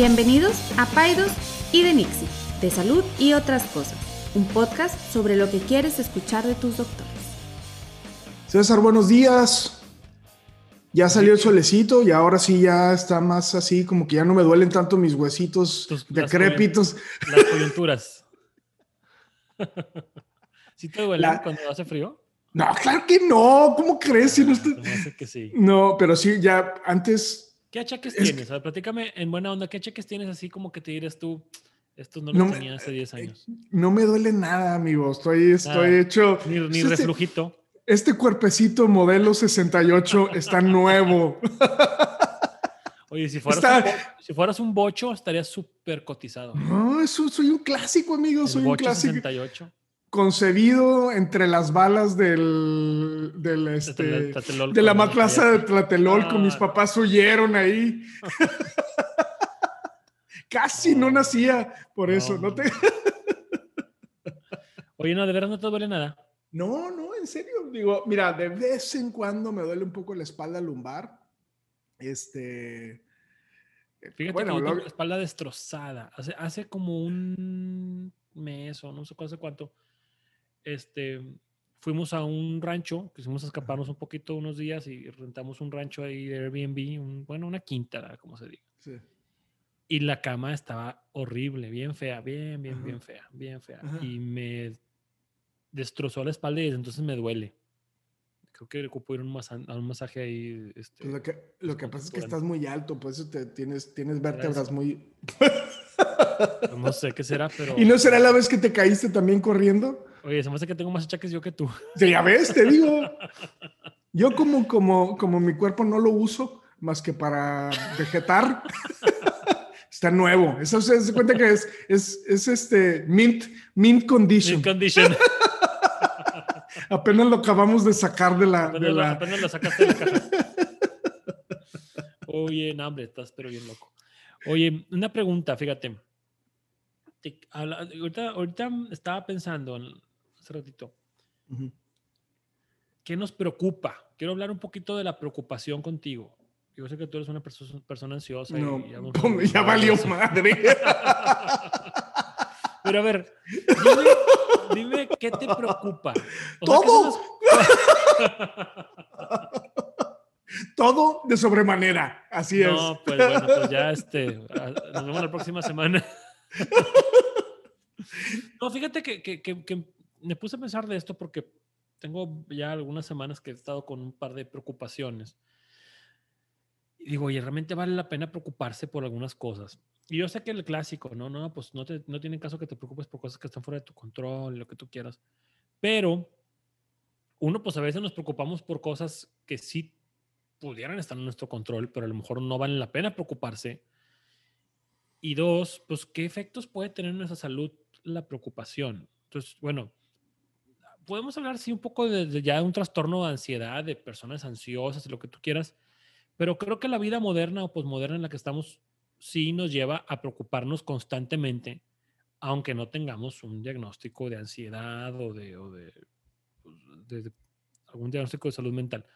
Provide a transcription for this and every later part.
Bienvenidos a Paidos y de Nixie, de salud y otras cosas, un podcast sobre lo que quieres escuchar de tus doctores. César, buenos días. Ya salió el solecito y ahora sí ya está más así, como que ya no me duelen tanto mis huesitos Tus- decrépitos. Las coyunturas. ¿Sí te duele La- cuando hace frío? No, claro que no. ¿Cómo crees? Si no, está- que sí. no, pero sí, ya antes. ¿Qué achaques Es tienes? A ver, platícame en buena onda, ¿qué achaques tienes así como que te dirás tú, estos no me- tenía hace 10 años? No me duele nada, amigo. Estoy, estoy Nada. hecho. Ni, ni este, reflujito. este cuerpecito modelo 68 está nuevo. Oye, si fueras, Está- un, bo- si fueras un bocho, estarías súper cotizado. No, eso, soy un clásico, amigo. El Soy un bocho clásico. 68. Concebido entre las balas del, del este, de la ¿no? matlasa de Tlatelolco. Ah. Mis papás huyeron ahí. Casi no No. nacía por eso. No, No, te... Oye, no, de verdad no te duele nada. no, no, en serio. Digo, mira, de vez en cuando me duele un poco la espalda lumbar. Este. Fíjate bueno, que yo lo- tengo la espalda destrozada. Hace, hace como un mes o no sé hace cuánto. Este, fuimos a un rancho, quisimos escaparnos un poquito unos días y rentamos un rancho ahí de Airbnb, un- bueno, una quinta, como se diga. sí. Y la cama estaba horrible, bien fea, bien, bien, Ajá. bien fea, bien fea. Ajá. Y me destrozó la espalda y desde entonces me duele. Creo que ocupo ir a un, masa- a un masaje ahí. Este, Pues lo que, lo que pasa es que estás muy alto, por eso te, tienes, tienes vértebras muy. no sé qué será, pero... ¿Y no será la vez que te caíste también corriendo? Oye, se me hace que tengo más achaques yo que tú. Sí, ya ves, te digo. Yo como, como, como mi cuerpo no lo uso más que para vegetar, está nuevo. Eso se cuenta que es, es, es este mint, mint condition. Sin condition. Apenas lo acabamos de sacar de la... de apenas, lo, la- apenas lo sacaste de la caja. Oye, no, hombre, estás pero bien loco. Oye, una pregunta, fíjate. Te- habla- ahorita, ahorita estaba pensando en- hace ratito. ¿Qué nos preocupa? Quiero hablar un poquito de la preocupación contigo. Yo sé que tú eres una perso- persona ansiosa. y No, ya pum, ya hablado de valió eso. madre. Pero a ver, dime, dime qué te preocupa. O sea, ¿qué Todo. Todo de sobremanera, así es. No, pues bueno, pues ya este, nos vemos la próxima semana. No, fíjate que, que- que- que me puse a pensar de esto porque tengo ya algunas semanas que he estado con un par de preocupaciones. Y digo, oye, realmente vale la pena preocuparse por algunas cosas. Y yo sé que el clásico, no, no, pues no, te, no tiene caso que te preocupes por cosas que están fuera de tu control, lo que tú quieras. Pero uno, pues a veces nos preocupamos por cosas que sí pudieran estar en nuestro control, pero a lo mejor no vale la pena preocuparse. Y dos, pues qué efectos puede tener en nuestra salud la preocupación. Entonces, bueno, podemos hablar sí un poco de, de ya un trastorno de ansiedad, de personas ansiosas lo que tú quieras, pero creo que la vida moderna o posmoderna en la que estamos sí nos lleva a preocuparnos constantemente, aunque no tengamos un diagnóstico de ansiedad o de, o de, pues, de- de algún diagnóstico de salud mental.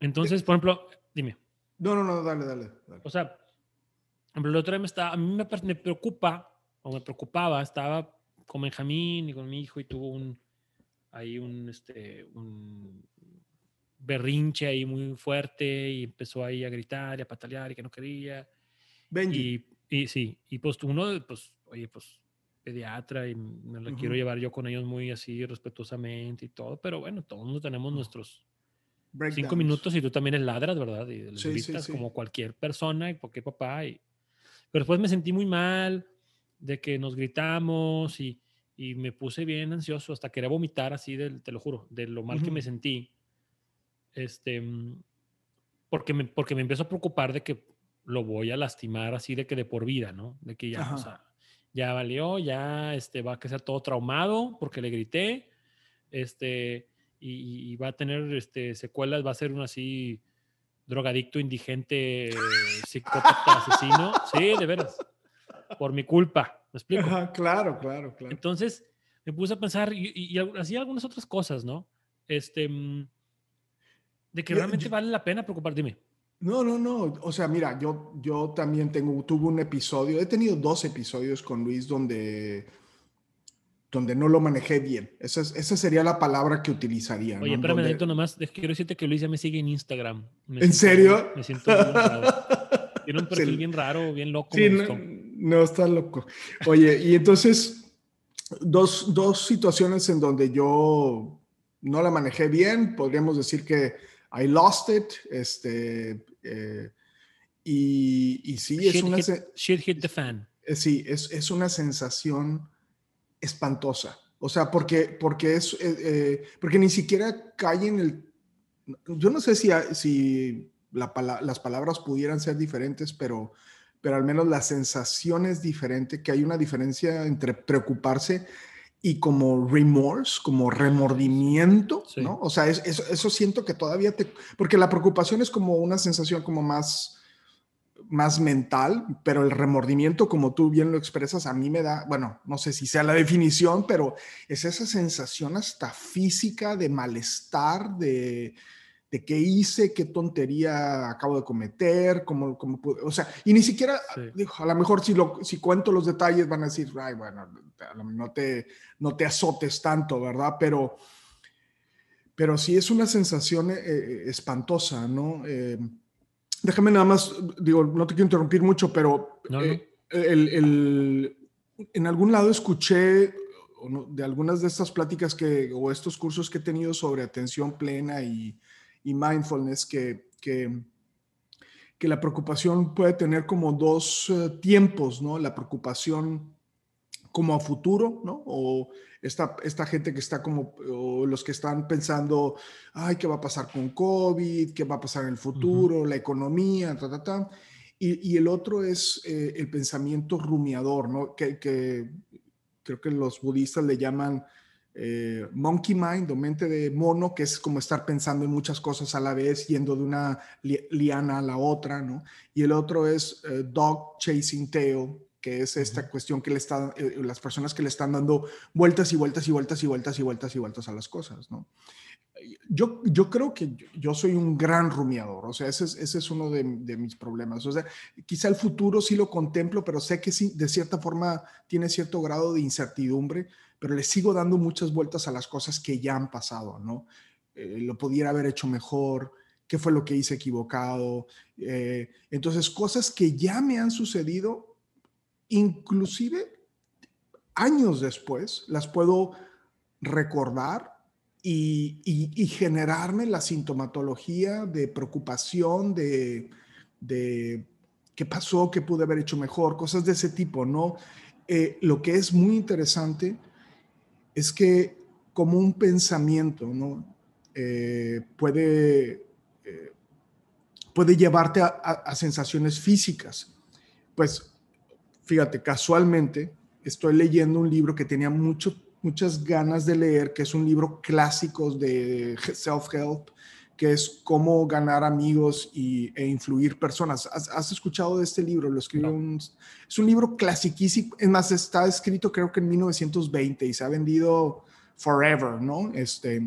Entonces, por ejemplo, dime, No, no, no, dale, dale. dale. o sea, el otro día me estaba, a mí me, me preocupa, o me preocupaba, estaba con Benjamín y con mi hijo y tuvo un, ahí un, este, un berrinche ahí muy fuerte y empezó ahí a gritar y a patalear y que no quería. Benji. Y, y sí, y pues uno, pues, oye, pues pediatra y me la quiero Ujú. llevar yo con ellos muy así respetuosamente y todo, pero bueno, todos tenemos nuestros cinco breakdowns. minutos y tú también les ladras, ¿verdad? Y les Sí, sí, gritas sí. como cualquier persona y cualquier papá. Y... Pero después me sentí muy mal de que nos gritamos y, y me puse bien ansioso hasta quería vomitar así, del, te lo juro, de lo mal que me sentí. Este, mm, porque me, porque me empiezo a preocupar de que lo voy a lastimar así de que de por vida, ¿no? De que ya, o sea, ya valió, ya este, va a quedar todo traumado porque le grité, este, y, y va a tener este, secuelas, va a ser un así drogadicto, indigente, psicópata, asesino. Sí, de veras. Por mi culpa, ¿me explico? Ajá, claro, claro, claro. Entonces me puse a pensar y, y, y hacía algunas otras cosas, ¿no? Este, mm, de que realmente yo- vale la pena preocupar. Dime. No, no, no. O sea, mira, yo, yo también tengo, tuve un episodio, he tenido dos episodios con Luis donde, donde no lo manejé bien. Esa, esa sería la palabra que utilizaría. Oye, ¿no? espérame, Donde- nomás, quiero decirte que Luis ya me sigue en Instagram. Me ¿En siento- serio? Me siento bien raro. Tiene un perfil Sí. bien raro, bien loco. Sí, no. No, está loco. Oye, y entonces, dos, dos situaciones en donde yo no la manejé bien, podríamos decir que I lost it, este, eh, y, y sí, es una, hit- shit hit the fan. eh, sí, es, es una sensación espantosa. O sea, porque, porque es, eh, eh, porque ni siquiera cae en el, yo no sé si, si la las palabras pudieran ser diferentes, pero, pero al menos la sensación es diferente, que hay una diferencia entre preocuparse y como remorse, como remordimiento, Sí. ¿no? O sea, es- eso, eso siento que todavía te, porque la preocupación es como una sensación como más, más mental, pero el remordimiento, como tú bien lo expresas, a mí me da, bueno, no sé si sea la definición, pero es esa sensación hasta física de malestar, de, de qué hice, qué tontería acabo de cometer, cómo, cómo pude- o sea, y ni siquiera, Sí. digo, a lo mejor si, lo, si cuento los detalles van a decir, ay, bueno, no te, no te azotes tanto, ¿verdad? Pero, pero sí es una sensación eh, eh, espantosa, ¿no? Eh, déjame nada más, digo, no te quiero interrumpir mucho, pero No, no. eh, el- el- en algún lado escuché no, de algunas de estas pláticas que, o estos cursos que he tenido sobre atención plena y, y mindfulness, que, que, que la preocupación puede tener como dos eh, tiempos, ¿no? La preocupación como a futuro, ¿no? O esta, esta gente que está como, o los que están pensando, ay, ¿qué va a pasar con COVID? ¿Qué va a pasar en el futuro? La economía, ta, ta, ta. Y, y el otro es eh, el pensamiento rumiador, ¿no? Que, que creo que los budistas le llaman eh, monkey mind o mente de mono, que es como estar pensando en muchas cosas a la vez, yendo de una li- liana a la otra, ¿no? Y el otro es eh, dog chasing tail, que es esta cuestión que le están, eh, las personas que le están dando vueltas y vueltas y vueltas y vueltas y vueltas y vueltas a las cosas, ¿no? Yo, yo creo que yo, yo soy un gran rumiador, o sea, ese es, ese es uno de, de mis problemas. O sea, quizá el futuro sí lo contemplo, pero sé que sí, de cierta forma tiene cierto grado de incertidumbre, pero le sigo dando muchas vueltas a las cosas que ya han pasado, ¿no? Eh, lo pudiera haber hecho mejor, qué fue lo que hice equivocado. Eh, entonces, cosas que ya me han sucedido, inclusive años después, las puedo recordar y, y- y generarme la sintomatología de preocupación, de, de qué pasó, qué pude haber hecho mejor, cosas de ese tipo, ¿no? Eh, lo que es muy interesante es que como un pensamiento, ¿no? Eh, puede, eh, puede llevarte a, sensaciones físicas. Pues, fíjate, casualmente estoy leyendo un libro que tenía mucho, muchas ganas de leer, que es un libro clásico de self-help, que es cómo ganar amigos y, e influir personas. ¿Has, has escuchado de este libro? Lo escribió No. un, es un libro clasiquísimo, es más, está escrito creo que en 1920 y se ha vendido forever, ¿no? Este,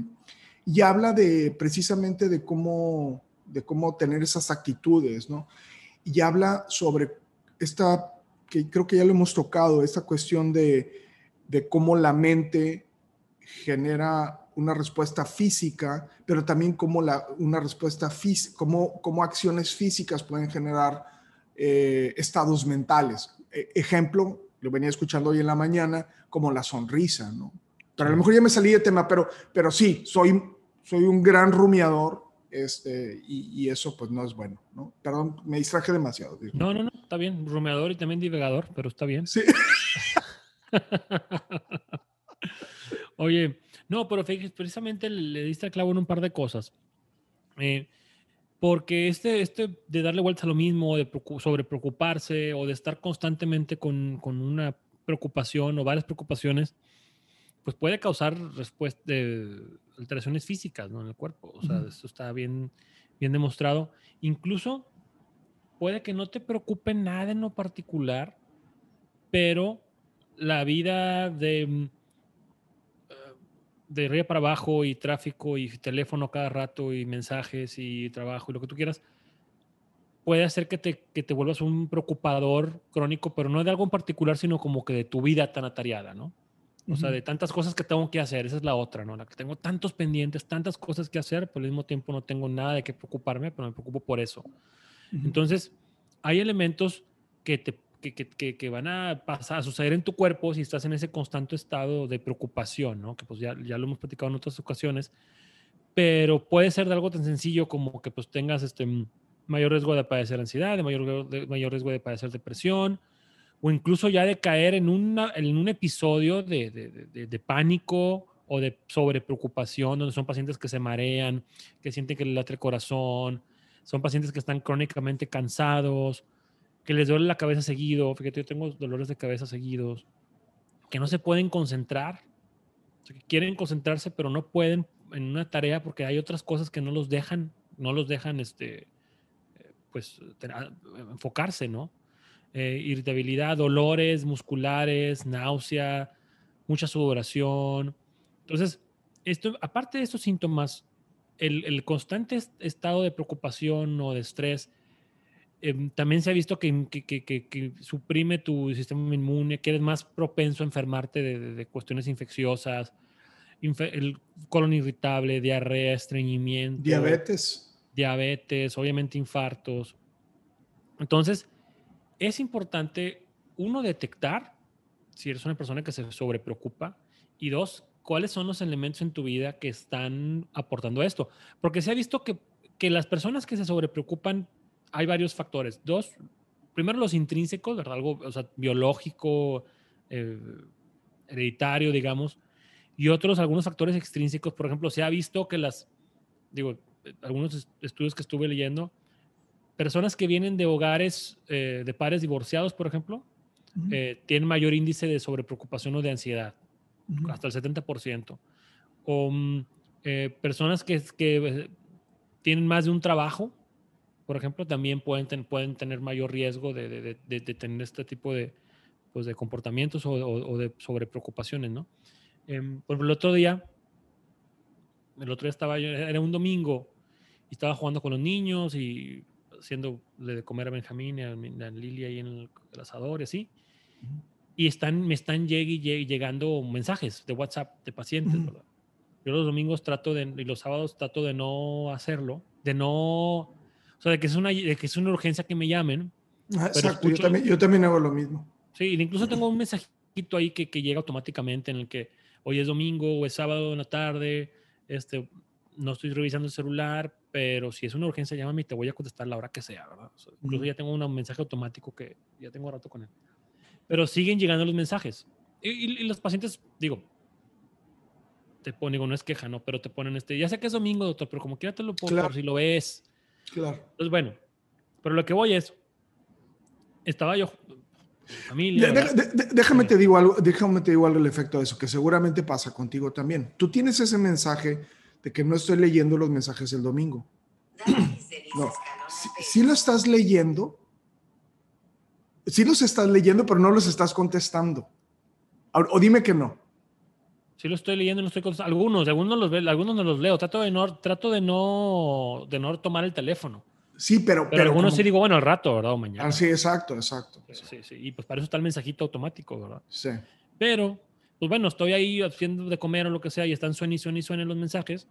y habla de precisamente de cómo, de cómo tener esas actitudes, ¿no? Y habla sobre esta, que creo que ya lo hemos tocado, esta cuestión de, de cómo la mente genera una respuesta física, pero también cómo la, una respuesta física, cómo, cómo acciones físicas pueden generar eh, estados mentales. E- ejemplo, lo venía escuchando hoy en la mañana, como la sonrisa, ¿no? Pero a lo mejor ya me salí de tema, pero, pero sí, soy, soy un gran rumiador este, y, y eso pues no es bueno, ¿no? Perdón, me distraje demasiado. digo. No, no, no, está bien. Rumeador y también divagador, pero está bien. Sí. Oye, no, pero precisamente le diste al clavo en un par de cosas. Eh, porque este, este de darle vueltas a lo mismo, de sobre preocuparse o de estar constantemente con, con una preocupación o varias preocupaciones, pues puede causar de alteraciones físicas ¿no? en el cuerpo. O sea, Ujú. eso está bien, bien demostrado. Incluso puede que no te preocupe nada en lo particular, pero la vida de, de arriba para abajo y tráfico y teléfono cada rato y mensajes y trabajo y lo que tú quieras, puede hacer que te, que te vuelvas un preocupador crónico, pero no de algo en particular, sino como que de tu vida tan atareada, ¿no? O sea, de tantas cosas que tengo que hacer, esa es la otra, ¿no? La que tengo tantos pendientes, tantas cosas que hacer, pero al mismo tiempo no tengo nada de qué preocuparme, pero me preocupo por eso. Entonces, hay elementos que, te, que, que, que, van a pasar, a suceder en tu cuerpo si estás en ese constante estado de preocupación, ¿no? Que pues ya, ya lo hemos platicado en otras ocasiones, pero puede ser de algo tan sencillo como que pues tengas este mayor riesgo de padecer ansiedad, de mayor, de mayor riesgo de padecer depresión, o incluso ya de caer en, una, en un episodio de, de, de, pánico o de sobrepreocupación, donde son pacientes que se marean, que sienten que les late el corazón, son pacientes que están crónicamente cansados, que les duele la cabeza seguido, fíjate, yo tengo dolores de cabeza seguidos, que no se pueden concentrar, que quieren concentrarse, pero no pueden en una tarea porque hay otras cosas que no los dejan, no los dejan, este, pues, enfocarse, ¿no? eh, irritabilidad, dolores musculares, náusea, mucha sudoración. Entonces, esto, aparte de estos síntomas, el, el constante estado de preocupación o de estrés eh, también se ha visto que, que, que, que, suprime tu sistema inmune, que eres más propenso a enfermarte de, de, de cuestiones infecciosas, el colon irritable, diarrea, estreñimiento. Diabetes. Diabetes, obviamente infartos. Entonces, es importante, uno, detectar si eres una persona que se sobrepreocupa y dos, cuáles son los elementos en tu vida que están aportando esto. Porque se ha visto que, que las personas que se sobrepreocupan, hay varios factores. Dos, primero los intrínsecos, ¿verdad? Algo o sea, biológico, eh, hereditario, digamos, y otros, algunos factores extrínsecos. Por ejemplo, se ha visto que las, digo, algunos estudios que estuve leyendo, personas que vienen de hogares eh, de padres divorciados, por ejemplo, uh -huh. eh, tienen mayor índice de sobrepreocupación o de ansiedad, uh -huh. hasta el 70%. O eh, personas que, que, tienen más de un trabajo, por ejemplo, también pueden, ten, pueden tener mayor riesgo de, de, de, de, tener este tipo de, pues, de comportamientos o, o, o de sobrepreocupaciones, ¿no? Em, por ejemplo, el otro día, el otro día estaba yo, era un domingo, y estaba jugando con los niños y haciéndole de comer a Benjamín y a, a Lili ahí en el, el, asador y así. Uh -huh. Y están, me están lleg llegando mensajes de WhatsApp de pacientes, uh -huh. ¿verdad? Yo los domingos trato de, y los sábados trato de no hacerlo, de no, o sea, de que es una, de que es una urgencia que me llamen. Ah, exacto, escucho, yo, también, yo también hago lo mismo. Sí, incluso tengo un mensajito ahí que, que llega automáticamente en el que hoy es domingo o es sábado en la tarde, este, no estoy revisando el celular, pero si es una urgencia, llámame y te voy a contestar la hora que sea, ¿verdad? O sea, incluso ya tengo un mensaje automático que ya tengo rato con él. Pero siguen llegando los mensajes. Y, y, y los pacientes, digo, te ponen, digo, no es queja, ¿no? Pero te ponen este, ya sé que es domingo, doctor, pero como quiera te lo pongo claro. por si lo ves. Claro. Entonces, bueno, pero lo que voy es, estaba yo, familia. De, de, de, déjame te digo algo, déjame te digo algo el efecto de eso, que seguramente pasa contigo también. Tú tienes ese mensaje de que no estoy leyendo los mensajes el domingo. No, si, si, lo estás leyendo, si los estás leyendo, pero no los estás contestando. O, o dime que no. Sí lo estoy leyendo, no estoy contestando. Algunos, algunos los, algunos no los leo. Trato de no, trato de no, de no tomar el teléfono. Sí, pero... Pero, pero algunos como... sí digo, bueno, al rato, ¿verdad? O mañana. Ah, sí, exacto, exacto. Sí, sí, sí. Y pues para eso está el mensajito automático, ¿verdad? Sí. Pero pues bueno, estoy ahí haciendo de comer o lo que sea y están suene y suene y suenen los mensajes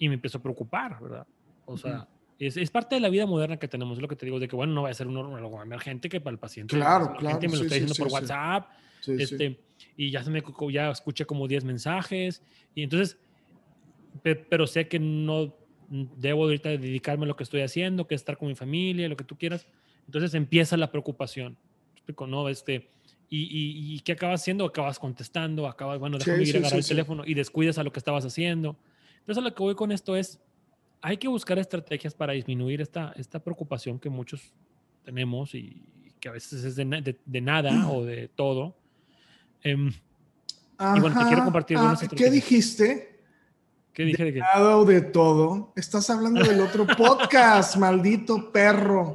y me empiezo a preocupar, ¿verdad? O sea, uh -huh. es, es, parte de la vida moderna que tenemos, es lo que te digo, de que bueno, no va a ser un algo emergente que para el paciente. Claro, la claro. gente me lo sí, está diciendo sí, por sí, WhatsApp, este, y ya se me ya escuché como 10 mensajes y entonces, pero sé que no debo ahorita dedicarme a lo que estoy haciendo, que es estar con mi familia, lo que tú quieras. Entonces empieza la preocupación. Explico, no, este, y, y, y, ¿qué acabas haciendo? Acabas contestando, acabas, bueno, déjame sí, ir a agarrar sí, el teléfono y descuidas a lo que estabas haciendo. Entonces, a lo que voy con esto es, hay que buscar estrategias para disminuir esta, esta preocupación que muchos tenemos y, que a veces es de, de, de nada o de todo. Um, Ajá, y bueno, te quiero compartir ah, ¿Qué dijiste? ¿Qué dije de, de o de todo? Estás hablando del otro podcast, maldito perro.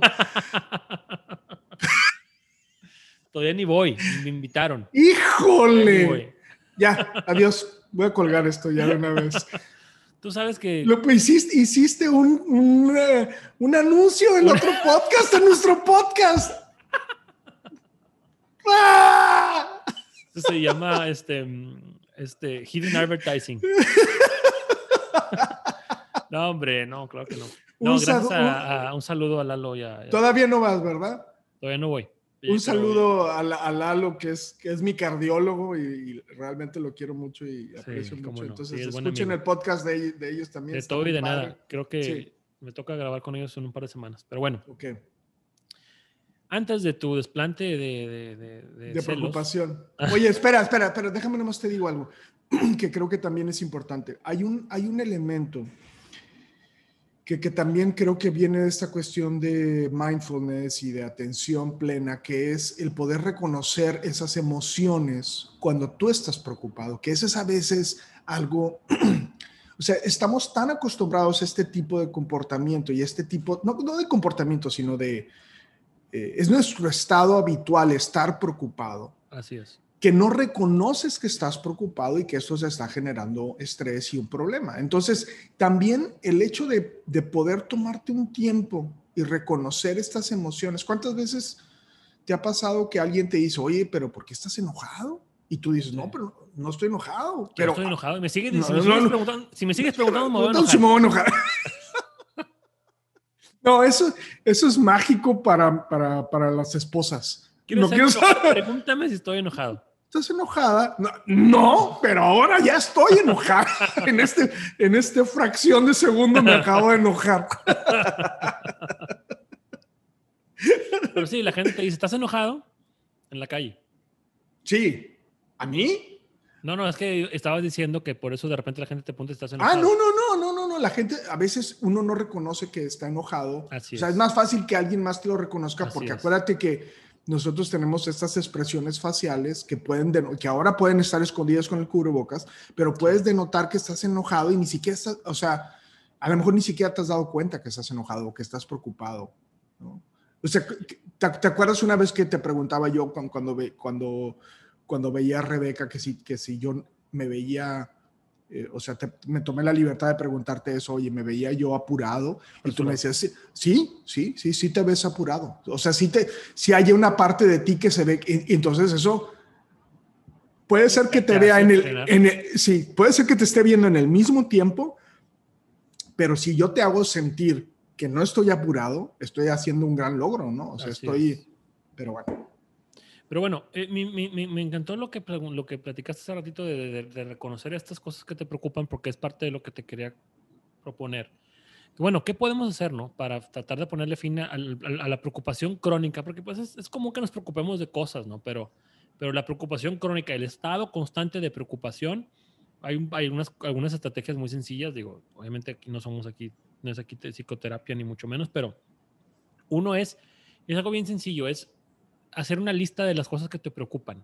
Todavía ni voy, me invitaron. ¡Híjole! Ya, adiós. Voy a colgar esto ya de una vez. Tú sabes que. Lo, pues, hiciste, hiciste un, un, eh, un anuncio en otro podcast, en nuestro podcast. ¡Ah! Eso se llama este, este hidden advertising. No, hombre, no, claro que no. No, Un gracias a, a- un saludo a Lalo ya. ya- Todavía no vas, ¿verdad? Todavía no voy. Un saludo a, a Lalo, que es, que es mi cardiólogo y, y realmente lo quiero mucho y aprecio mucho. no. Entonces, Sí, es buen escuchen el podcast de, de ellos también. De todo y de padre. nada. Creo que Sí. me toca grabar con ellos en un par de semanas. Pero bueno, Ok, antes de tu desplante de, de, de, de De preocupación. Oye, espera, espera, espera, déjame nomás te digo algo que creo que también es importante. Hay un, hay un elemento que, que también creo que viene de esta cuestión de mindfulness y de atención plena, que es el poder reconocer esas emociones cuando tú estás preocupado, que eso es a veces algo, o sea, estamos tan acostumbrados a este tipo de comportamiento y este tipo, no, no de comportamiento, sino de, eh, es nuestro estado habitual estar preocupado, Así es. que no reconoces que estás preocupado y que esto se está generando estrés y un problema. Entonces, también el hecho de, de poder tomarte un tiempo y reconocer estas emociones. ¿Cuántas veces te ha pasado que alguien te dice, oye, pero ¿por qué estás enojado? Y tú dices, no, pero no estoy enojado. Pero Pero estoy enojado. Me sigues, No, si, me no, sigues no. preguntando, si me sigues preguntando, me voy a enojar. me voy a enojar. No, eso, eso es mágico para, para, para las esposas. ¿Quieres no quiero saber. Pregúntame si estoy enojado. ¿Estás enojada? No, no, pero ahora ya estoy enojada. En este, en este fracción de segundo me acabo de enojar. Pero sí, la gente te dice, ¿estás enojado? En la calle. Sí. ¿A mí? No, no, es que estabas diciendo que por eso de repente la gente te pregunta, ¿estás Ah, enojado? no, no, no, no, no, La gente, a veces uno no reconoce que está enojado. Así o sea, es. es más fácil que alguien más te lo reconozca Así porque es. acuérdate que nosotros tenemos estas expresiones faciales que pueden, que ahora pueden estar escondidas con el cubrebocas, pero puedes denotar que estás enojado y ni siquiera estás, o sea, a lo mejor ni siquiera te has dado cuenta que estás enojado o que estás preocupado. ¿no? O sea, ¿te, te acuerdas una vez que te preguntaba yo cuando, cuando, cuando veía a Rebeca que si, que si yo me veía, eh, o sea, te- me tomé la libertad de preguntarte eso, oye, me veía yo apurado, y tú me decías, sí, sí, sí, sí, sí te ves apurado. O sea, sí, te, sí hay una parte de ti que se ve, y, y entonces eso puede ser que te Te vea en el, frenar. en el- sí, puede ser que te esté viendo en el mismo tiempo, pero si yo te hago sentir que no estoy apurado, estoy haciendo un gran logro, ¿no? O sea, Así estoy, es. pero bueno. Pero bueno, eh, mi- mi- me encantó lo que, lo que platicaste hace ratito de, de- de reconocer estas cosas que te preocupan porque es parte de lo que te quería proponer. Bueno, ¿qué podemos hacer, no? Para tratar de ponerle fin a, al- a la preocupación crónica, porque pues es, es común que nos preocupemos de cosas, ¿no? Pero, pero la preocupación crónica, el estado constante de preocupación, hay, hay unas, algunas estrategias muy sencillas, digo, obviamente aquí no somos aquí, no es aquí psicoterapia ni mucho menos, pero uno es, es algo bien sencillo, es hacer una lista de las cosas que te preocupan.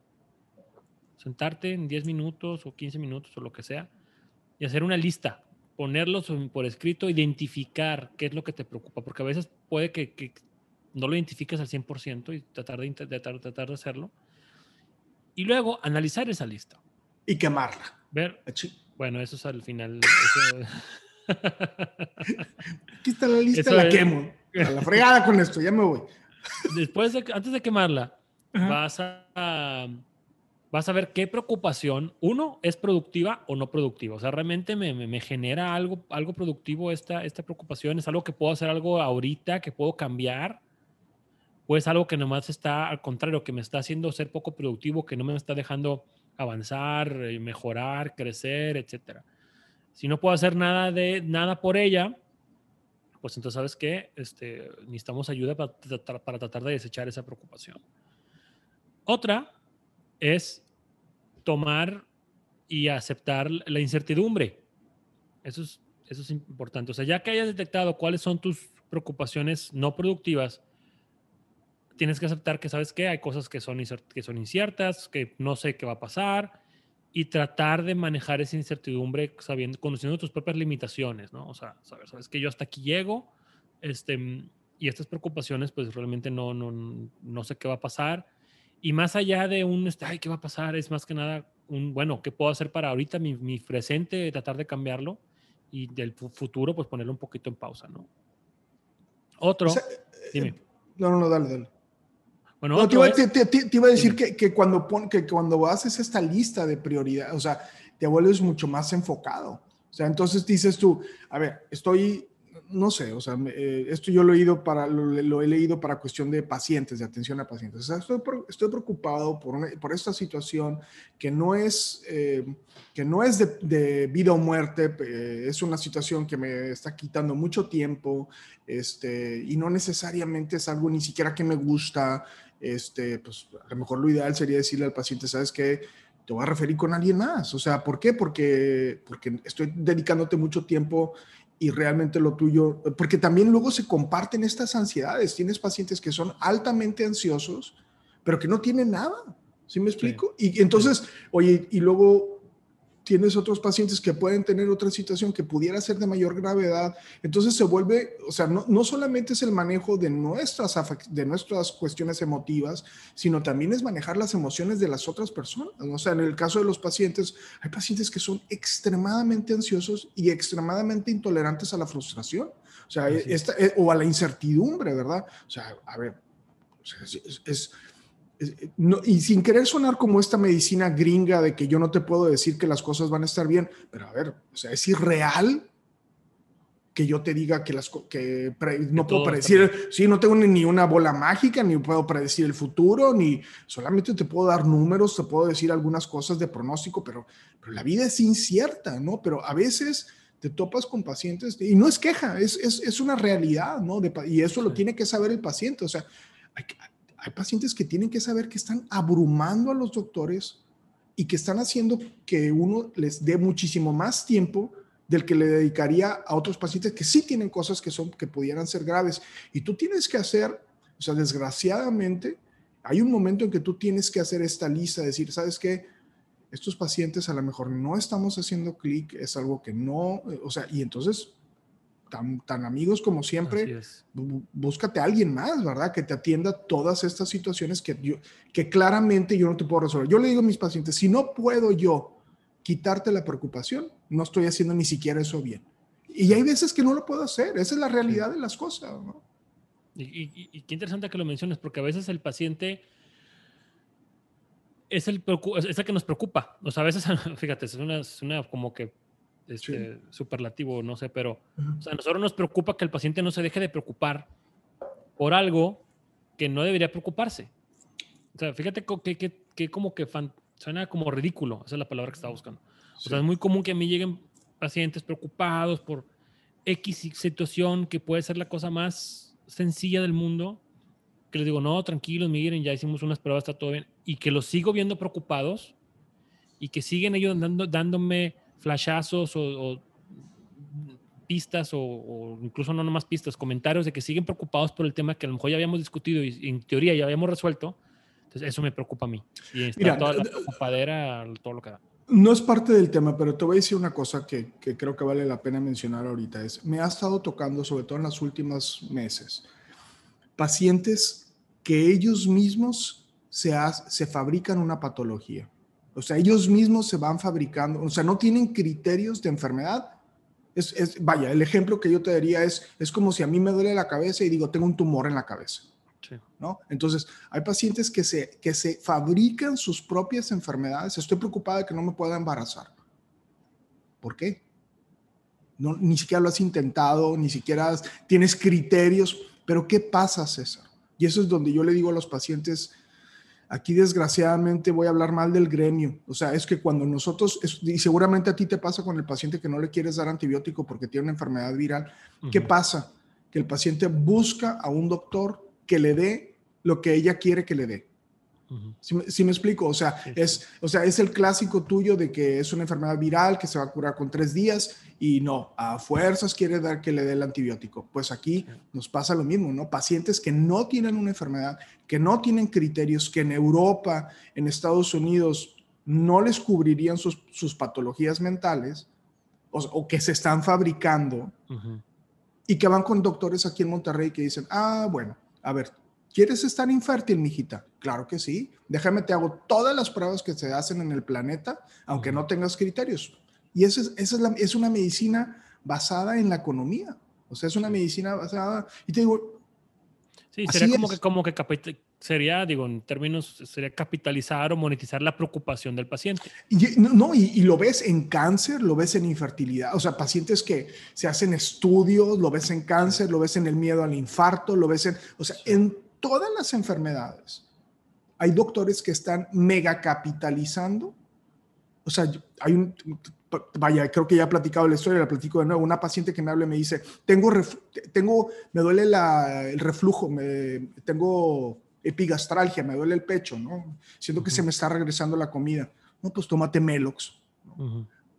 Sentarte en 10 minutos o 15 minutos o lo que sea y hacer una lista, ponerlos por escrito, identificar qué es lo que te preocupa, porque a veces puede que, que no lo identifiques al 100% y tratar de, tratar, tratar de hacerlo. Y luego analizar esa lista. Y quemarla. Ver, bueno, eso es al final. eso- Aquí está la lista, Eso la es- quemo. A la fregada con esto, ya me voy. Después de, antes de quemarla, Ajá. vas a, vas a ver qué preocupación, uno, es productiva o no productiva. O sea, realmente me, me- me genera algo, algo productivo esta, esta preocupación. Es algo que puedo hacer algo ahorita, que puedo cambiar. O es algo que nomás está al contrario, que me está haciendo ser poco productivo, que no me está dejando avanzar, eh, mejorar, crecer, etcétera. Si no puedo hacer nada de nada por ella, pues entonces, ¿sabes qué? Este, necesitamos ayuda para tratar, para tratar de desechar esa preocupación. Otra es tomar y aceptar la incertidumbre. Eso es, eso es importante. O sea, ya que hayas detectado cuáles son tus preocupaciones no productivas, tienes que aceptar que, ¿sabes qué? Hay cosas que son, incer- que son inciertas, que no sé qué va a pasar, y tratar de manejar esa incertidumbre sabiendo, conociendo tus propias limitaciones, ¿no? O sea, saber, sabes que yo hasta aquí llego, este, y estas preocupaciones, pues realmente no, no, no sé qué va a pasar. Y más allá de un, este, ay, ¿qué va a pasar? Es más que nada un, bueno, ¿qué puedo hacer para ahorita mi, mi presente, tratar de cambiarlo? y del futuro, pues ponerlo un poquito en pausa, ¿no? Otro, eh, dime. No, no, no, dale, dale. Bueno, te, iba, a decir que, que, cuando pon, que cuando haces esta lista de prioridad, o sea, te vuelves mucho más enfocado. O sea, entonces dices tú, a ver, estoy no sé, o sea, eh, esto yo lo he, leído para, lo, he leído para cuestión de pacientes, de atención a pacientes. O sea, estoy, estoy preocupado por, por, esta situación que no es, eh, que no es de, vida o muerte, eh, es una situación que me está quitando mucho tiempo este, y no necesariamente es algo ni siquiera que me gusta. Este, pues a lo mejor lo ideal sería decirle al paciente, ¿sabes qué? Te voy a referir con alguien más. O sea, ¿por qué? Porque, porque estoy dedicándote mucho tiempo y realmente lo tuyo, porque también luego se comparten estas ansiedades. Tienes pacientes que son altamente ansiosos, pero que no tienen nada. ¿Sí me explico? Y entonces, oye, y luego tienes otros pacientes que pueden tener otra situación que pudiera ser de mayor gravedad. Entonces se vuelve, o sea, no, no solamente es el manejo de nuestras, de nuestras cuestiones emotivas, sino también es manejar las emociones de las otras personas. O sea, en el caso de los pacientes, hay pacientes que son extremadamente ansiosos y extremadamente intolerantes a la frustración. O sea, esta, eh, o a la incertidumbre, ¿verdad? O sea, a ver, es y sin querer sonar como esta medicina gringa de que yo no te puedo decir que las cosas van a estar bien, pero a ver, o sea, es irreal que yo te diga que las que no puedo predecir, sí, no tengo ni una bola mágica, ni puedo predecir el futuro, ni solamente te puedo dar números, te puedo decir algunas cosas de pronóstico, pero, pero la vida es incierta, ¿no? Pero a veces te topas con pacientes y no es queja, es, es, es una realidad, ¿no? y eso lo tiene que saber el paciente, o sea, hay, hay pacientes que tienen que saber que están abrumando a los doctores y que están haciendo que uno les dé muchísimo más tiempo del que le dedicaría a otros pacientes que sí tienen cosas que son que pudieran ser graves y tú tienes que hacer, o sea, desgraciadamente hay un momento en que tú tienes que hacer esta lista, decir, ¿sabes qué? Estos pacientes a lo mejor no estamos haciendo clic, es algo que no, o sea, y entonces tan, amigos como siempre, búscate a alguien más, ¿verdad? Que te atienda todas estas situaciones que, yo, que claramente yo no te puedo resolver. Yo le digo a mis pacientes, si no puedo yo quitarte la preocupación, no estoy haciendo ni siquiera eso bien. Y hay veces que no lo puedo hacer, esa es la realidad de las cosas, ¿no? Y, qué interesante que lo menciones, porque a veces el paciente es el, es el que nos preocupa. O sea, a veces, fíjate, es una, es una como que este, superlativo, no sé, pero o sea, a nosotros nos preocupa que el paciente no se deje de preocupar por algo que no debería preocuparse. O sea, fíjate que, que, que como que suena como ridículo, esa es la palabra que estaba buscando. O sea, es muy común que a mí lleguen pacientes preocupados por X situación que puede ser la cosa más sencilla del mundo, que les digo, no, tranquilos, miren, ya hicimos unas pruebas, está todo bien, y que los sigo viendo preocupados y que siguen ellos dando, dándome flashazos o, pistas o, incluso no nomás pistas, comentarios de que siguen preocupados por el tema que a lo mejor ya habíamos discutido y en teoría ya habíamos resuelto. Entonces eso me preocupa a mí. Y está toda la preocupadera, todo lo que da. No es parte del tema, pero te voy a decir una cosa que, que, creo que vale la pena mencionar ahorita. Es, me ha estado tocando, sobre todo en los últimos meses, pacientes que ellos mismos se, se fabrican una patología. O sea, ellos mismos se van fabricando, o sea, no tienen criterios de enfermedad. Es, vaya, el ejemplo que yo te daría es, es como si a mí me duele la cabeza y digo, tengo un tumor en la cabeza. ¿no? Entonces, hay pacientes que se, que se fabrican sus propias enfermedades. Estoy preocupada de que no me pueda embarazar. ¿Por qué? No, ni siquiera lo has intentado, ni siquiera tienes criterios. Pero ¿qué pasa, César? Y eso es donde yo le digo a los pacientes, Aquí desgraciadamente voy a hablar mal del gremio. O sea, es que cuando nosotros, y seguramente a ti te pasa con el paciente que no le quieres dar antibiótico porque tiene una enfermedad viral, ¿qué pasa? Que el paciente busca a un doctor que le dé lo que ella quiere que le dé. ¿Sí, me explico? O sea, es, o sea, es el clásico tuyo de que es una enfermedad viral que se va a curar con tres días y no, a fuerzas quiere dar que le dé el antibiótico. Pues aquí nos pasa lo mismo, ¿no? Pacientes que no tienen una enfermedad, que no tienen criterios, que en Europa, en Estados Unidos, no les cubrirían sus, sus patologías mentales o, que se están fabricando y que van con doctores aquí en Monterrey que dicen, ah, bueno, a ver, ¿Quieres estar infértil, mijita? Claro que sí. Déjame, te hago todas las pruebas que se hacen en el planeta, aunque no tengas criterios. Y eso es, esa es, es una medicina basada en la economía. O sea, es una medicina basada, y te digo... Sí, sería como que, como que sería, digo, en términos, sería capitalizar o monetizar la preocupación del paciente. Y, no, y, lo ves en cáncer, lo ves en infertilidad, o sea, pacientes que se hacen estudios, lo ves en cáncer, lo ves en el miedo al infarto, lo ves en, o sea, en todas las enfermedades. Hay doctores que están mega capitalizando. O sea, hay un, vaya, creo que ya he platicado la historia, la platico de nuevo. Una paciente que me habla y me dice, tengo, tengo me duele el reflujo, me, tengo epigastralgia, me duele el pecho, ¿no? Siento que se me está regresando la comida. No, pues tómate Melox.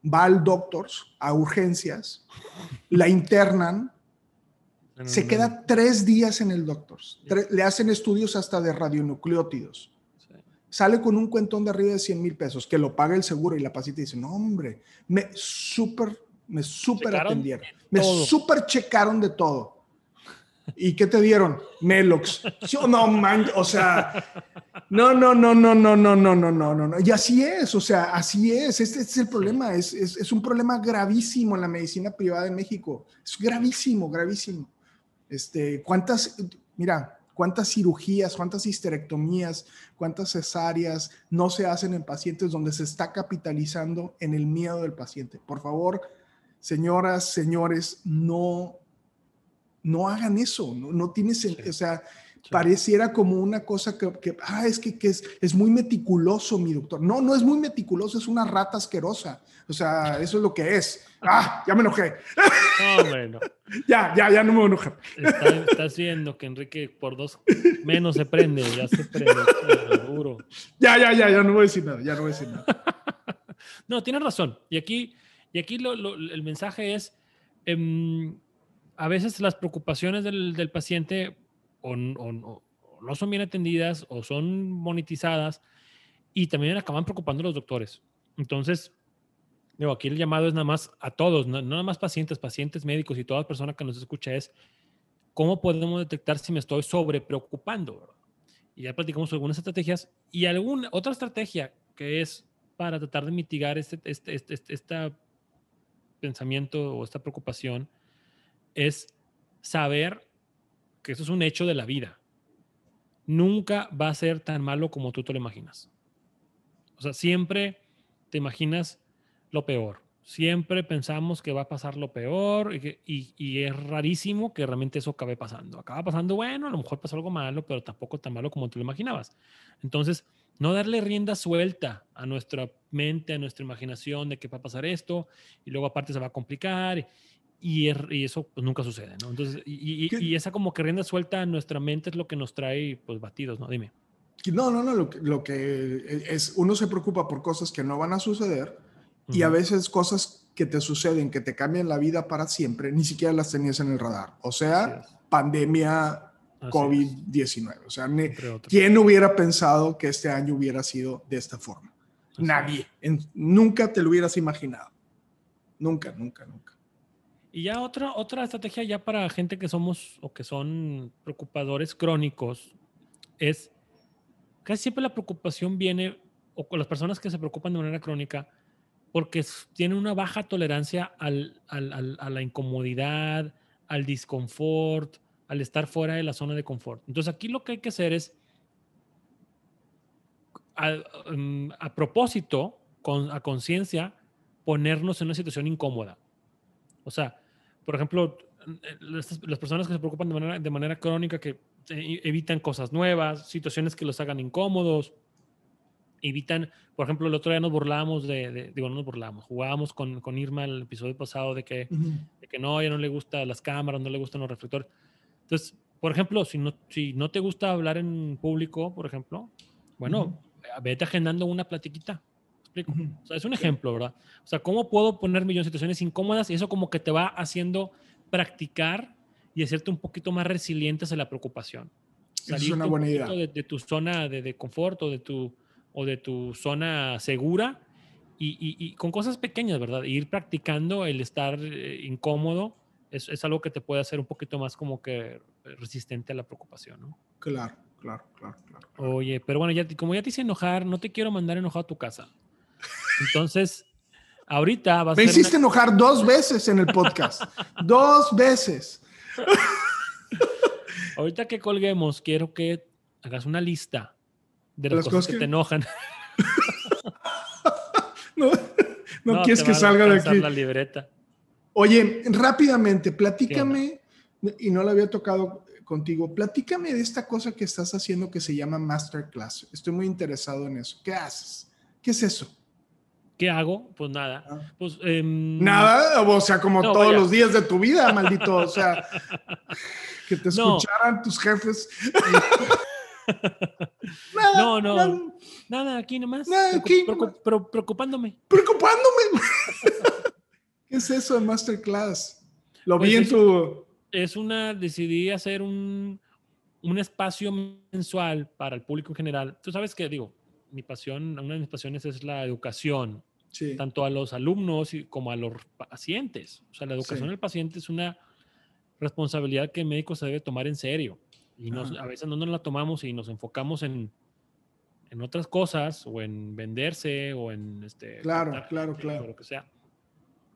Va al doctor a urgencias, la internan, se queda tres días en el doctor. Le hacen estudios hasta de radionucleótidos. Sale con un cuentón de arriba de 100 mil pesos, que lo paga el seguro y la paciente dice, no hombre, me súper, me súper atendieron. Me súper checaron de todo. ¿Y qué te dieron? Melox. no, man, o sea, no, no, no, no, no, no, no, no, no, no, no. Y así es, o sea, así es. Este, es el problema. Es, es, es, un problema gravísimo en la medicina privada en México. Es gravísimo, gravísimo. Este, ¿cuántas, mira, cuántas cirugías, cuántas histerectomías, cuántas cesáreas no se hacen en pacientes donde se está capitalizando en el miedo del paciente? Por favor, señoras, señores, no no hagan eso, no, no tiene sentido, o sea, pareciera como una cosa que, ah, es que, que es, es, muy meticuloso mi doctor. No, no es muy meticuloso, es una rata asquerosa. O sea, eso es lo que es. Ah, ya me enojé. No, bueno. ya, ya, ya no me enojar. Está, estás viendo que Enrique por dos menos se prende, ya se prende, duro. Ya, ya, ya, ya no voy a decir nada, ya no voy a decir nada. no, tienes razón. Y aquí, y aquí lo, el mensaje es, em, a veces las preocupaciones del, paciente o, no son bien atendidas o son monetizadas y también acaban preocupando a los doctores. Entonces, digo, aquí el llamado es nada más a todos, no, nada más pacientes, pacientes médicos y toda persona que nos escucha es cómo podemos detectar si me estoy sobre preocupando. Y ya platicamos algunas estrategias y alguna otra estrategia que es para tratar de mitigar este, este, este, este, este pensamiento o esta preocupación es saber que eso es un hecho de la vida. Nunca va a ser tan malo como tú te lo imaginas. O sea, siempre te imaginas lo peor. Siempre pensamos que va a pasar lo peor y, es rarísimo que realmente eso acabe pasando. Acaba pasando, bueno, a lo mejor pasó algo malo, pero tampoco tan malo como tú lo imaginabas. Entonces, no darle rienda suelta a nuestra mente, a nuestra imaginación de que va a pasar esto y luego aparte se va a complicar y, eso pues, nunca sucede, ¿no? Entonces, y, esa como que rienda suelta en nuestra mente es lo que nos trae, pues, batidos, ¿no? Dime. No, no, no, lo, lo que es, uno se preocupa por cosas que no van a suceder y a veces cosas que te suceden, que te cambian la vida para siempre, ni siquiera las tenías en el radar. O sea, pandemia COVID-19. O sea, ¿quién hubiera pensado que este año hubiera sido de esta forma? Nadie. nunca te lo hubieras imaginado. Nunca, nunca, nunca. Y ya otra, otra estrategia ya para gente que somos o que son preocupadores crónicos es casi siempre la preocupación viene, o con las personas que se preocupan de manera crónica, porque tienen una baja tolerancia al, al, a la incomodidad, al disconfort, al estar fuera de la zona de confort. Entonces aquí lo que hay que hacer es, a, mm, a propósito, a conciencia, ponernos en una situación incómoda. O sea, por ejemplo, las, personas que se preocupan de manera, de manera crónica, que eh, evitan cosas nuevas, situaciones que los hagan incómodos, evitan, por ejemplo, el otro día nos burlábamos de, digo, no nos burlamos, jugábamos con, con, Irma el episodio pasado de que, de que no, ya no le gustan las cámaras, no le gustan los reflectores. Entonces, por ejemplo, si no, si no te gusta hablar en público, por ejemplo, bueno, vete agendando una platiquita es un ejemplo, ¿verdad? O sea, ¿cómo puedo poner millones de situaciones incómodas y eso como que te va haciendo practicar y hacerte un poquito más resiliente a la preocupación? es una buena idea. De, tu zona de, de, confort o de tu, o de tu zona segura y, y, con cosas pequeñas, ¿verdad? ir practicando el estar eh, incómodo es, es, algo que te puede hacer un poquito más como que resistente a la preocupación, ¿no? Claro, claro, claro, claro. Oye, pero bueno, ya, como ya te hice enojar, no te quiero mandar enojado a tu casa. Entonces, ahorita va a Me ser. hiciste una- enojar dos veces en el podcast. dos veces. Ahorita que colguemos, quiero que hagas una lista de las, las cosas cosas que, que- te enojan. No, no, quieres que salga de aquí. la libreta. Oye, rápidamente, platícame, y no lo había tocado contigo, platícame de esta cosa que estás haciendo que se llama Masterclass. Estoy muy interesado en eso. ¿Qué haces? ¿Qué es eso? ¿Qué hago? Pues nada. Ah. Pues, em, Nada, o sea, como No, todos vaya. los días de tu vida, maldito. O sea, que te No. escucharan tus jefes. Nada, No, no. nada, Nada, aquí nomás. Nada, aquí preocup- nomás. preocupándome. preocupándome. ¿Qué es eso de Masterclass? Lo Pues vi en eso- tu... Es una, decidí hacer un, un espacio mensual para el público en general. Tú sabes que, digo, mi pasión, una de mis pasiones es la educación, Sí, tanto a los alumnos como a los pacientes. O sea, la educación Sí. del paciente es una responsabilidad que el médico se debe tomar en serio. Y nos- a veces no nos la tomamos y nos enfocamos en, en otras cosas o en venderse o en este Claro, claro, claro. lo que sea.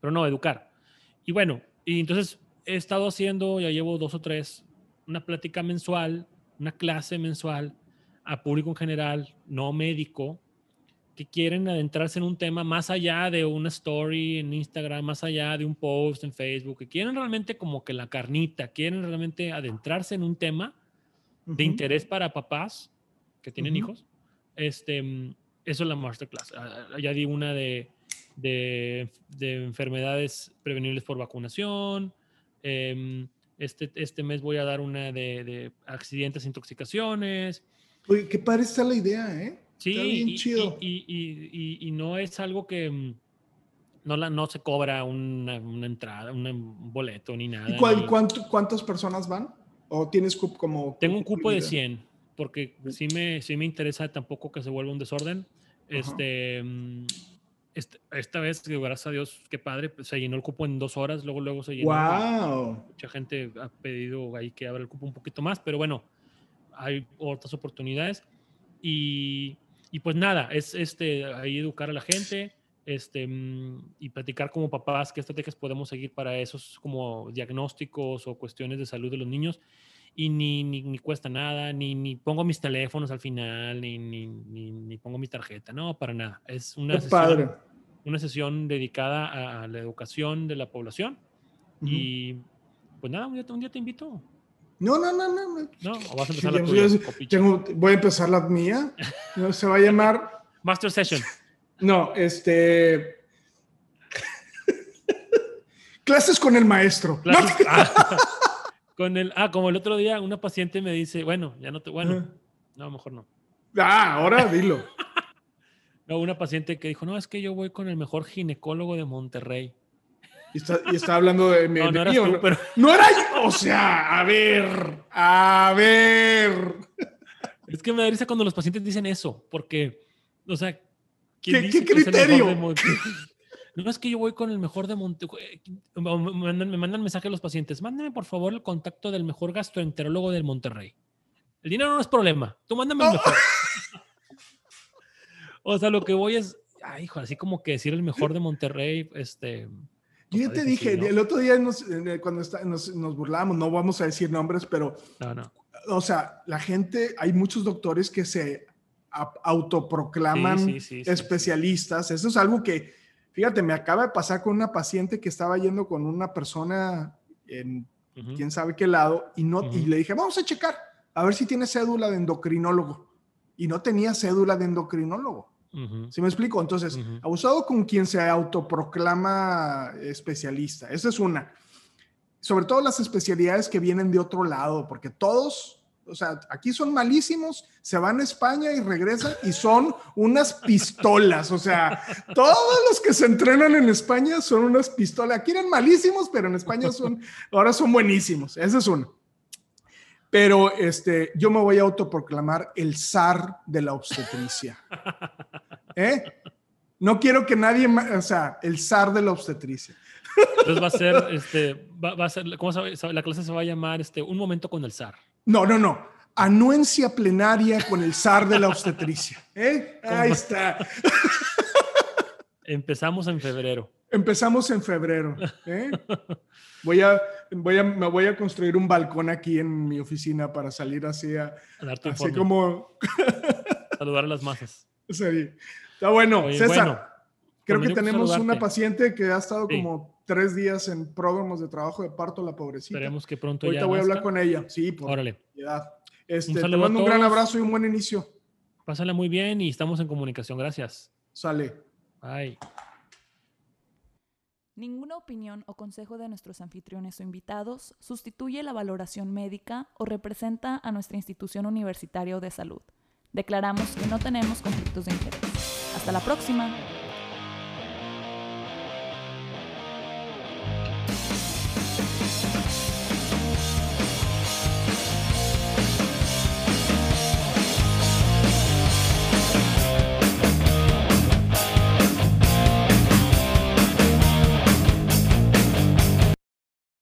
Pero no, educar. Y bueno, y entonces he estado haciendo, ya llevo dos o tres, una plática mensual, una clase mensual a público en general, no médico, que quieren adentrarse en un tema más allá de una story en Instagram, más allá de un post en Facebook, que quieren realmente como que la carnita, quieren realmente adentrarse en un tema de interés para papás que tienen hijos. Este, eso es la masterclass. Ah, Ya di una de, de, de enfermedades prevenibles por vacunación. Em, este, este mes voy a dar una de, de accidentes, intoxicaciones. Oye, qué padre está la idea, ¿eh? Sí, Está bien y, chido. y- y- y- no es algo que mm, no, la, no se cobra una, una entrada, un boleto ni nada. ¿Y cuál- ni- cuánto- cuántas personas van? ¿O tienes cup- como... Tengo un cupo de libre? 100, porque sí me, sí me interesa tampoco que se vuelva un desorden. Ajá. Este, mm, este- esta vez, gracias a Dios, qué padre, pues, se llenó el cupo en dos horas, luego, luego se llenó. ¡Wow! Mucha gente ha pedido ahí que abra el cupo un poquito más, pero bueno, hay otras oportunidades. Y, y pues nada, es este, ahí educar a la gente este, mm, y platicar como papás qué estrategias podemos seguir para esos como diagnósticos o cuestiones de salud de los niños. Y ni, ni, ni cuesta nada, ni, ni pongo mis teléfonos al final, ni, ni, pongo mi tarjeta, no, para nada. Es una ¡Qué sesión, padre! una sesión dedicada a, a la educación de la población. Ujú. Y pues nada, un día, un día te invito. No, no, no, no. no. ¿O vas a Sí, empezar la yo- tuya, yo- copiche? tengo- voy a empezar la mía. No, se va a llamar... Master Session. No, este... Clases con el maestro. No, Clases- ah, con el, ah, como el otro día, una paciente me dice, bueno, ya no te, bueno, no, mejor no. Ah, ahora dilo. No, una paciente que dijo, no, es que yo voy con el mejor ginecólogo de Monterrey. Y está, y está hablando de, mi- No, de no eras mí, ¿o tú, no? pero No era yo. O sea, a ver, a ver. es que me da risa cuando los pacientes dicen eso, porque, o sea, ¿quién ¿Qué- criterio? No, es que yo voy con el mejor de Monterrey. Me mandan, me mandan mensaje a los pacientes, mándame por favor el contacto del mejor gastroenterólogo del Monterrey. El dinero no es problema, tú mándame el mejor. o sea, lo que voy es, ay, hijo, así como que decir el mejor de Monterrey, este... Yo ya te dije, ¿no? el otro día nos- cuando está- nos, nos burlábamos, no vamos a decir nombres, pero, No, no. o sea, la gente, hay muchos doctores que se autoproclaman Sí, sí, especialistas. Eso es algo que, fíjate, me acaba de pasar con una paciente que estaba yendo con una persona en Ujú. quién sabe qué lado y, no, y le dije, vamos a checar, a ver si tiene cédula de endocrinólogo. Y no tenía cédula de endocrinólogo. Ujú. ¿Sí me explico? Entonces, abusado con quien se autoproclama especialista. Esa es una. Sobre todo las especialidades que vienen de otro lado, porque todos, o sea, aquí son malísimos, se van a España y regresan y son unas pistolas. O sea, todos los que se entrenan en España son unas pistolas. Aquí eran malísimos, pero en España son, ahora son buenísimos. Esa es una. Pero este, yo me voy a autoproclamar el zar de la obstetricia. ¿Eh? No quiero que nadie, o sea, el zar de la obstetricia. Entonces va a ser, este, va, a ser, ¿cómo se la clase se va a llamar, este, un momento con el zar. No, no, no. Anuencia plenaria con el zar de la obstetricia. ¿Eh? Ahí está. Empezamos en febrero. Empezamos en febrero. ¿eh? Voy a, voy a, me voy a construir un balcón aquí en mi oficina para salir así a, A dar tu así informe. como Saludar a las masas. Sí. Está bueno. Oye, César, bueno, creo que tenemos una paciente que ha estado Sí. como tres días en programas de trabajo de parto, la pobrecita. Esperemos que pronto Ahorita ya. voy a hablar con ella. Sí, por Órale. piedad. Este, te saludo a mando un gran abrazo y un buen inicio. Pásala muy bien y estamos en comunicación. Gracias. Sale. Bye. Ninguna opinión o consejo de nuestros anfitriones o invitados sustituye la valoración médica o representa a nuestra institución universitaria o de salud. Declaramos que no tenemos conflictos de interés. Hasta la próxima.